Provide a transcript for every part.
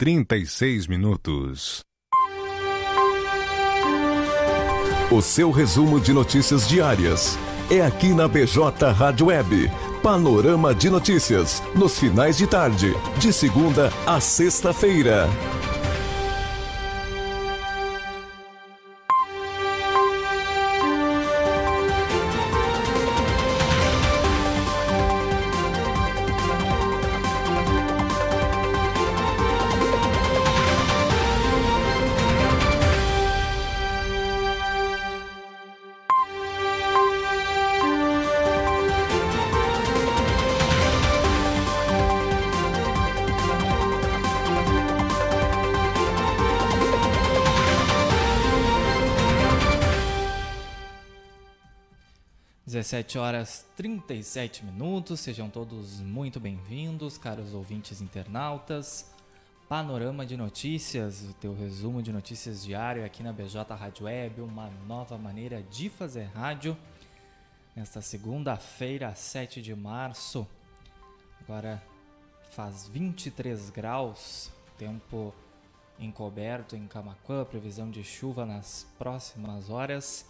36 minutos. O seu resumo de notícias diárias é aqui na BJ Rádio Web. Panorama de notícias nos finais de tarde, de segunda a sexta-feira. 17 horas 37 minutos, sejam todos muito bem-vindos, caros ouvintes internautas. Panorama de notícias, o teu resumo de notícias diário aqui na BJ Rádio Web, uma nova maneira de fazer rádio. Nesta segunda-feira, 7 de março, agora faz 23 graus, tempo encoberto em Camacuã, previsão de chuva nas próximas horas.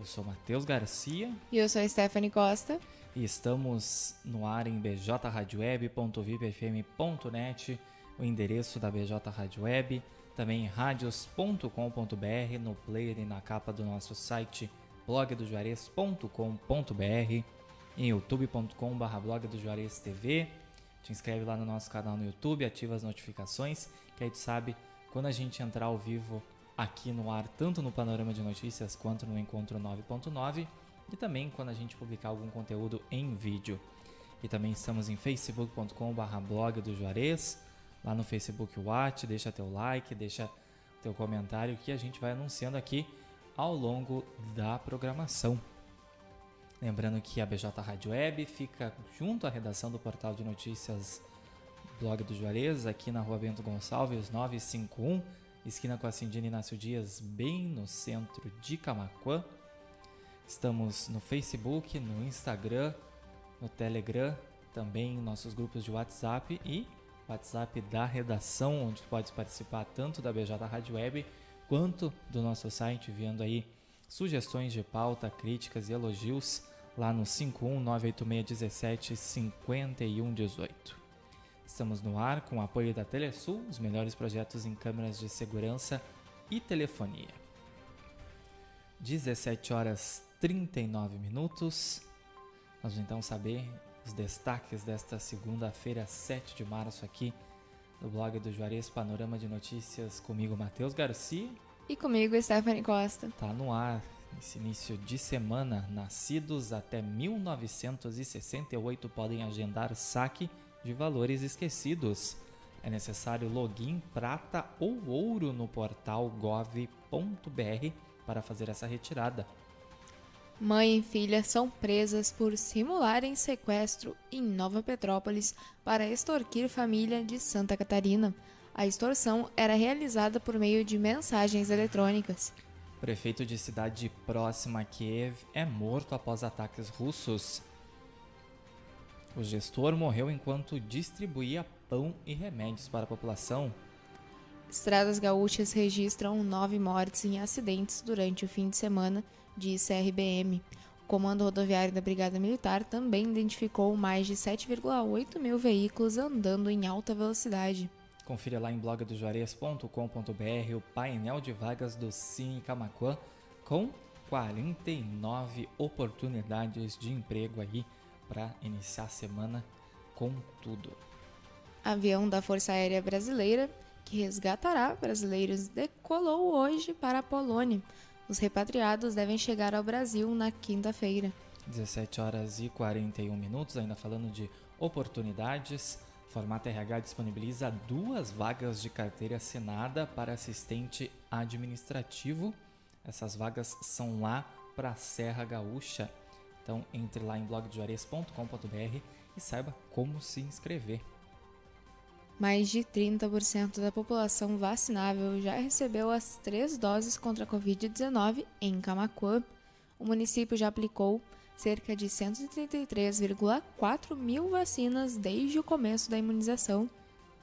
Eu sou Matheus Garcia. E eu sou Stephanie Costa. E estamos no ar em bjradioweb.vipfm.net, o endereço da BJ Rádio Web, também radios.com.br, no player e na capa do nosso site blogdojuarez.com.br, em youtube.com.br blog do Juarez TV. Te inscreve lá no nosso canal no YouTube, ativa as notificações, que aí tu sabe quando a gente entrar ao vivo aqui no ar, tanto no Panorama de Notícias quanto no Encontro 9.9 e também quando a gente publicar algum conteúdo em vídeo. E também estamos em facebook.com.br blog do Juarez, lá no Facebook Watch, deixa teu like, deixa teu comentário que a gente vai anunciando aqui ao longo da programação. Lembrando que a BJ Rádio Web fica junto à redação do portal de notícias Blog do Juarez, aqui na rua Bento Gonçalves 951 esquina com a Cindina Inácio Dias, bem no centro de Camacuã. Estamos no Facebook, no Instagram, no Telegram, também em nossos grupos de WhatsApp e WhatsApp da redação, onde tu pode participar tanto da BJ Rádio Web quanto do nosso site, vendo aí sugestões de pauta, críticas e elogios lá no 51986175118. Estamos no ar com o apoio da Telesul, os melhores projetos em câmeras de segurança e telefonia. 17 horas 39 minutos. Vamos então saber os destaques desta segunda-feira, 7 de março, aqui no blog do Juarez Panorama de Notícias, comigo, Matheus Garcia. E comigo, Stephanie Costa. Tá no ar, esse início de semana. Nascidos até 1968 podem agendar saque de valores esquecidos. É necessário login prata ou ouro no portal gov.br para fazer essa retirada. Mãe e filha são presas por simularem sequestro em Nova Petrópolis para extorquir família de Santa Catarina. A extorsão era realizada por meio de mensagens eletrônicas. Prefeito de cidade próxima a Kiev é morto após ataques russos. O gestor morreu enquanto distribuía pão e remédios para a população. Estradas gaúchas registram nove mortes em acidentes durante o fim de semana, disse a RBM. O Comando Rodoviário da Brigada Militar também identificou mais de 7,8 mil veículos andando em alta velocidade. Confira lá em blogdojuarez.com.br o painel de vagas do Cine Camacuã com 49 oportunidades de emprego aí para iniciar a semana com tudo. Avião da Força Aérea Brasileira, que resgatará brasileiros, decolou hoje para a Polônia. Os repatriados devem chegar ao Brasil na quinta-feira. 17 horas e 41 minutos, ainda falando de oportunidades. Formato RH disponibiliza duas vagas de carteira assinada para assistente administrativo. Essas vagas são lá para a Serra Gaúcha. Então entre lá em blogdejuarez.com.br e saiba como se inscrever. Mais de 30% da população vacinável já recebeu as três doses contra a Covid-19 em Camacuã. O município já aplicou cerca de 133,4 mil vacinas desde o começo da imunização.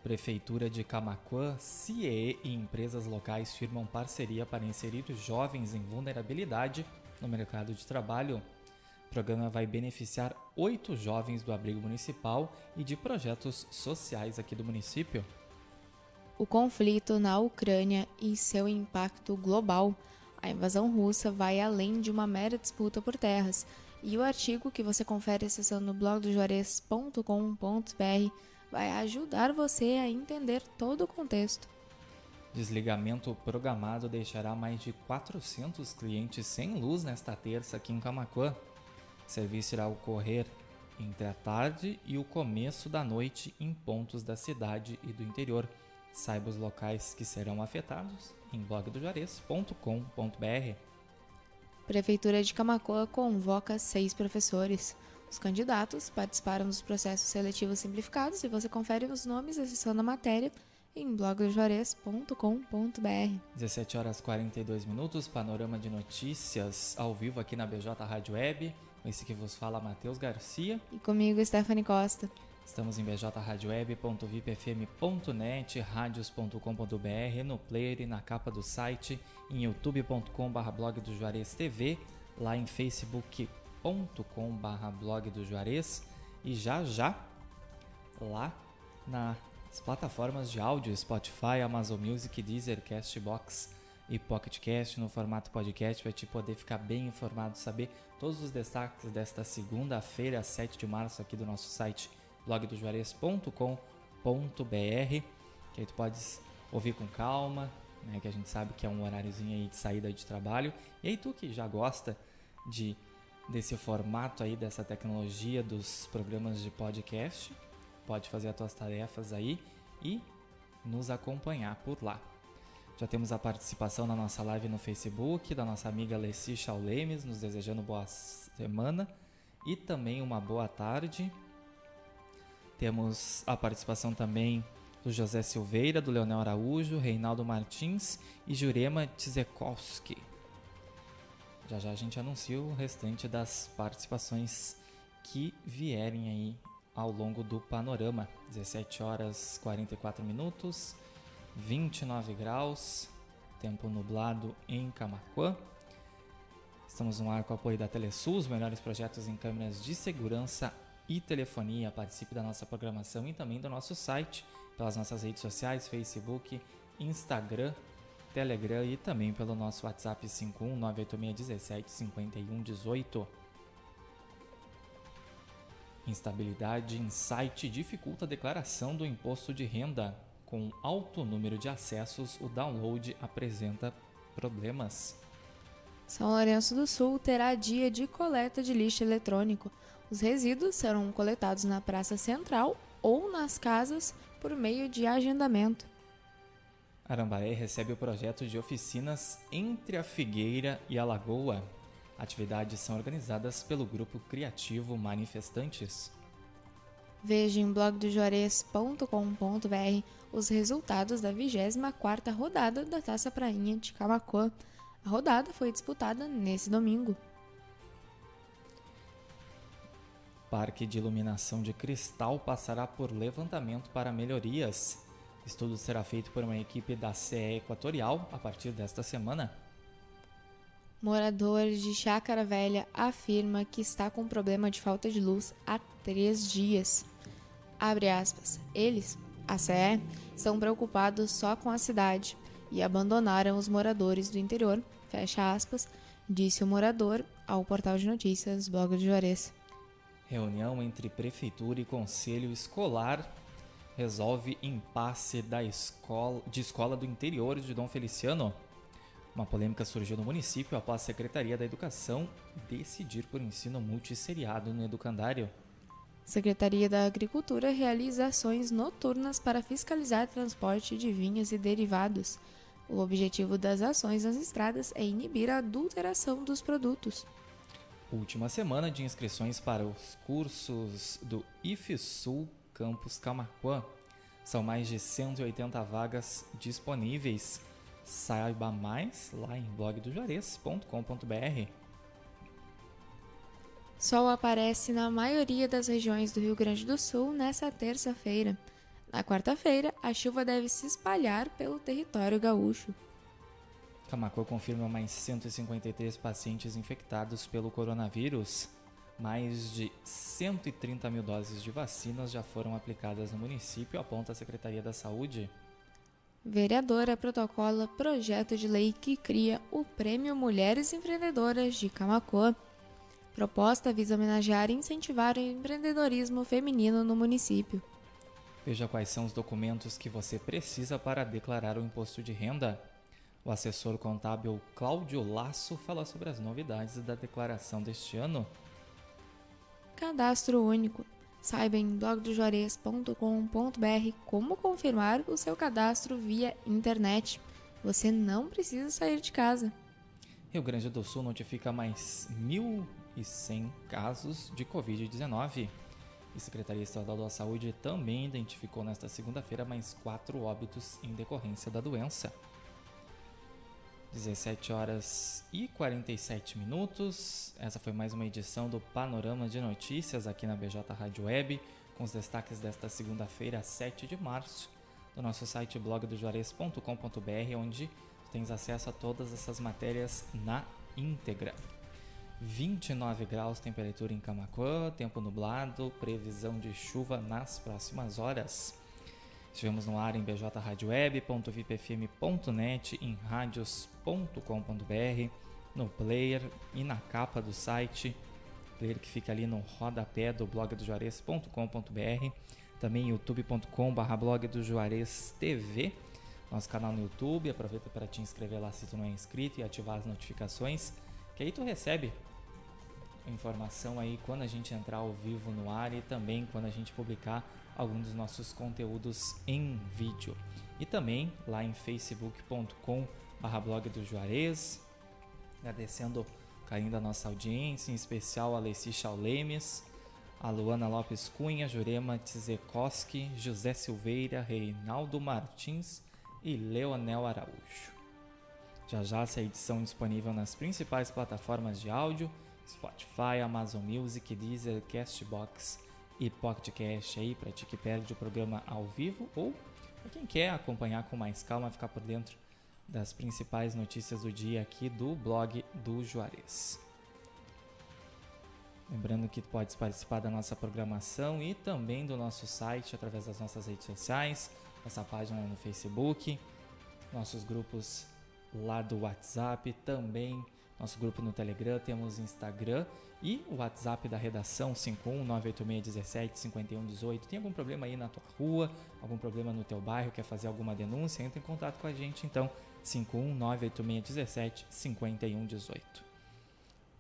Prefeitura de Camaquã, CIE e empresas locais firmam parceria para inserir jovens em vulnerabilidade no mercado de trabalho. O programa vai beneficiar oito jovens do abrigo municipal e de projetos sociais aqui do município. O conflito na Ucrânia e seu impacto global. A invasão russa vai além de uma mera disputa por terras. E o artigo que você confere acessando blogdojuarez.com.br vai ajudar você a entender todo o contexto. Desligamento programado deixará mais de 400 clientes sem luz nesta terça aqui em Camacuã. O serviço irá ocorrer entre a tarde e o começo da noite em pontos da cidade e do interior. Saiba os locais que serão afetados em blogdojuarez.com.br. Prefeitura de Camacoa convoca seis professores. Os candidatos participaram dos processos seletivos simplificados e você confere os nomes acessando a matéria em blogdojuarez.com.br. 17 horas 42 minutos, panorama de notícias ao vivo aqui na BJ Rádio Web. Esse que vos fala Matheus Garcia. E comigo, Stephanie Costa. Estamos em bjradioweb.vipfm.net, radios.com.br, no player e na capa do site, em youtube.com.br blog do Juarez TV, lá em facebook.com.br blog do Juarez e já já lá nas plataformas de áudio Spotify, Amazon Music, Deezer, Castbox e PocketCast no formato podcast para te poder ficar bem informado, saber todos os destaques desta segunda-feira, 7 de março aqui do nosso site blogdojuarez.com.br, que aí tu podes ouvir com calma, né, que a gente sabe que é um horáriozinho aí de saída de trabalho. E aí tu que já gosta de desse formato aí dessa tecnologia dos programas de podcast, pode fazer as tuas tarefas aí e nos acompanhar por lá. Já temos a participação na nossa live no Facebook da nossa amiga Leci Chaulemes, nos desejando boa semana e também uma boa tarde temos a participação também do José Silveira, do Leonel Araújo, Reinaldo Martins e Jurema Tzekowski. Já já a gente anuncia o restante das participações que vierem aí ao longo do panorama. 17 horas 44 minutos, 29 graus, tempo nublado em Camacuã. Estamos no ar com o apoio da Telesul, os melhores projetos em câmeras de segurança e telefonia. Participe da nossa programação e também do nosso site, pelas nossas redes sociais, Facebook, Instagram, Telegram e também pelo nosso WhatsApp 51986175118. Instabilidade em site dificulta a declaração do imposto de renda. Com alto número de acessos, o download apresenta problemas. São Lourenço do Sul terá dia de coleta de lixo eletrônico. Os resíduos serão coletados na Praça Central ou nas casas por meio de agendamento. Arambaré recebe o projeto de oficinas Entre a Figueira e a Lagoa. Atividades são organizadas pelo grupo criativo Manifestantes. Veja em blogdojuarez.com.br os resultados da 24ª rodada da Taça Prainha de Camacuã. A rodada foi disputada nesse domingo. Parque de iluminação de cristal passará por levantamento para melhorias. Estudo será feito por uma equipe da CE Equatorial a partir desta semana. Morador de Chácara Velha afirma que está com problema de falta de luz há três dias. Abre aspas. Eles, a CE, estão preocupados só com a cidade e abandonaram os moradores do interior, fecha aspas, disse o morador ao portal de notícias Blog de Juarez. Reunião entre prefeitura e conselho escolar resolve impasse da escola, de escola do interior de Dom Feliciano. Uma polêmica surgiu no município após a Secretaria da Educação decidir por ensino multisseriado no educandário. Secretaria da Agricultura realiza ações noturnas para fiscalizar transporte de vinhos e derivados. O objetivo das ações nas estradas é inibir a adulteração dos produtos. Última semana de inscrições para os cursos do IFSUL Campus Camacuã. São mais de 180 vagas disponíveis. Saiba mais lá em blogdojuarez.com.br. Sol aparece na maioria das regiões do Rio Grande do Sul nesta terça-feira. Na quarta-feira, a chuva deve se espalhar pelo território gaúcho. Camacô confirma mais 153 pacientes infectados pelo coronavírus. Mais de 130 mil doses de vacinas já foram aplicadas no município, aponta a Secretaria da Saúde. Vereadora protocola projeto de lei que cria o Prêmio Mulheres Empreendedoras de Camacô. Proposta visa homenagear e incentivar o empreendedorismo feminino no município. Veja quais são os documentos que você precisa para declarar o imposto de renda. O assessor contábil Cláudio Lasso fala sobre as novidades da declaração deste ano. Cadastro único. Saiba em blogdojuarez.com.br como confirmar o seu cadastro via internet. Você não precisa sair de casa. Rio Grande do Sul notifica mais 1.100 casos de Covid-19. E a Secretaria Estadual da Saúde também identificou nesta segunda-feira mais quatro óbitos em decorrência da doença. 17 horas e 47 minutos. Essa foi mais uma edição do Panorama de Notícias aqui na BJ Rádio Web, com os destaques desta segunda-feira, 7 de março, do nosso site blogdojuarez.com.br, onde tens acesso a todas essas matérias na íntegra. 29 graus temperatura em Camacuã, tempo nublado, previsão de chuva nas próximas horas. Estivemos no ar em bjradioweb.vipfm.net, em radios.com.br, no player e na capa do site, player que fica ali no rodapé do blog do Juarez.com.br, também youtube.com.br blog do Juarez TV, nosso canal no YouTube, aproveita para te inscrever lá se tu não é inscrito e ativar as notificações, que aí tu recebe informação aí quando a gente entrar ao vivo no ar e também quando a gente publicar algum dos nossos conteúdos em vídeo. E também lá em facebook.com blog do Juarez, agradecendo o carinho da nossa audiência, em especial a Alessi Chaulemes, a Luana Lopes Cunha, Jurema Tzekoski, José Silveira, Reinaldo Martins e Leonel Araújo. Já já essa edição disponível nas principais plataformas de áudio, Spotify, Amazon Music, Deezer, Castbox e podcast aí para ti que perde o programa ao vivo ou para quem quer acompanhar com mais calma, ficar por dentro das principais notícias do dia aqui do blog do Juarez. Lembrando que tu podes participar da nossa programação e também do nosso site através das nossas redes sociais, nossa página no Facebook, nossos grupos lá do WhatsApp, também nosso grupo no Telegram, temos Instagram e o WhatsApp da redação 51986175118. Tem algum problema aí na tua rua, algum problema no teu bairro, quer fazer alguma denúncia? Entre em contato com a gente então 51986175118.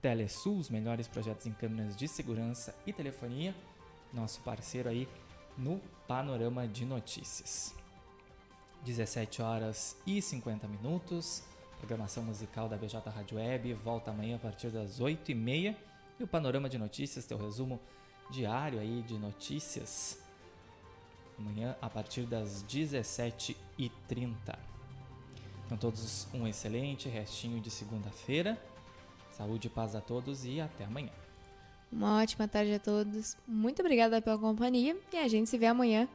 Telesul, os melhores projetos em câmeras de segurança e telefonia, nosso parceiro aí no Panorama de Notícias. 17 horas e 50 minutos. Programação musical da BJ Rádio Web volta amanhã a partir das 8h30. E o Panorama de Notícias, teu resumo diário aí de notícias. Amanhã a partir das 17h30. Então todos um excelente restinho de segunda-feira. Saúde e paz a todos e até amanhã. Uma ótima tarde a todos. Muito obrigada pela companhia e a gente se vê amanhã